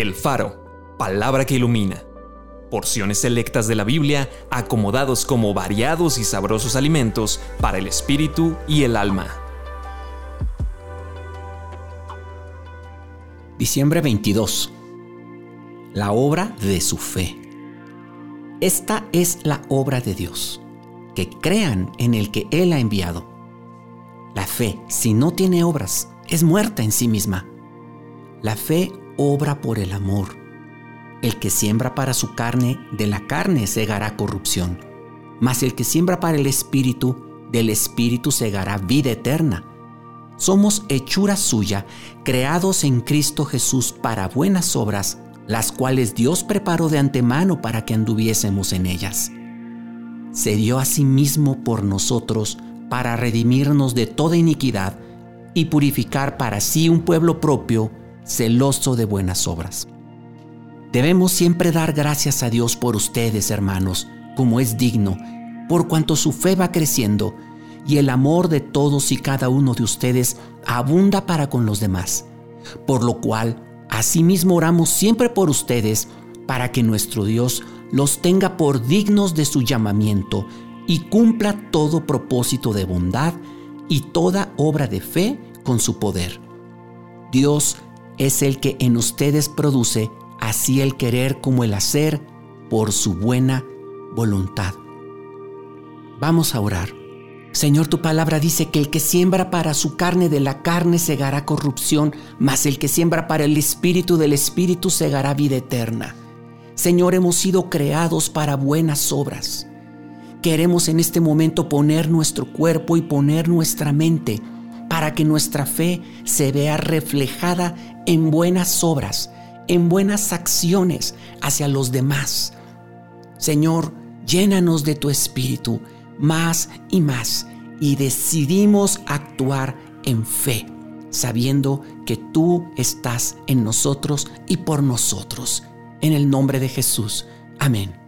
El Faro, palabra que ilumina. Porciones selectas de la Biblia acomodados como variados y sabrosos alimentos para el espíritu y el alma. Diciembre 22. La obra de su fe. Esta es la obra de Dios, que crean en el que Él ha enviado. La fe, si no tiene obras, es muerta en sí misma. La fe obra por el amor. El que siembra para su carne, de la carne segará corrupción. Mas el que siembra para el Espíritu, del Espíritu segará vida eterna. Somos hechura suya, creados en Cristo Jesús para buenas obras, las cuales Dios preparó de antemano para que anduviésemos en ellas. Se dio a sí mismo por nosotros para redimirnos de toda iniquidad y purificar para sí un pueblo propio, celoso de buenas obras. Debemos siempre dar gracias a Dios por ustedes, hermanos, como es digno, por cuanto su fe va creciendo y el amor de todos y cada uno de ustedes abunda para con los demás. Por lo cual, asimismo oramos siempre por ustedes, para que nuestro Dios los tenga por dignos de su llamamiento y cumpla todo propósito de bondad y toda obra de fe con su poder. Dios es el que en ustedes produce así el querer como el hacer por su buena voluntad. Vamos a orar. Señor, tu palabra dice que el que siembra para su carne de la carne segará corrupción, mas el que siembra para el espíritu del espíritu segará vida eterna. Señor, hemos sido creados para buenas obras. Queremos en este momento poner nuestro cuerpo y poner nuestra mente para que nuestra fe se vea reflejada en buenas obras, en buenas acciones hacia los demás. Señor, llénanos de tu espíritu más y más y decidimos actuar en fe, sabiendo que tú estás en nosotros y por nosotros. En el nombre de Jesús. Amén.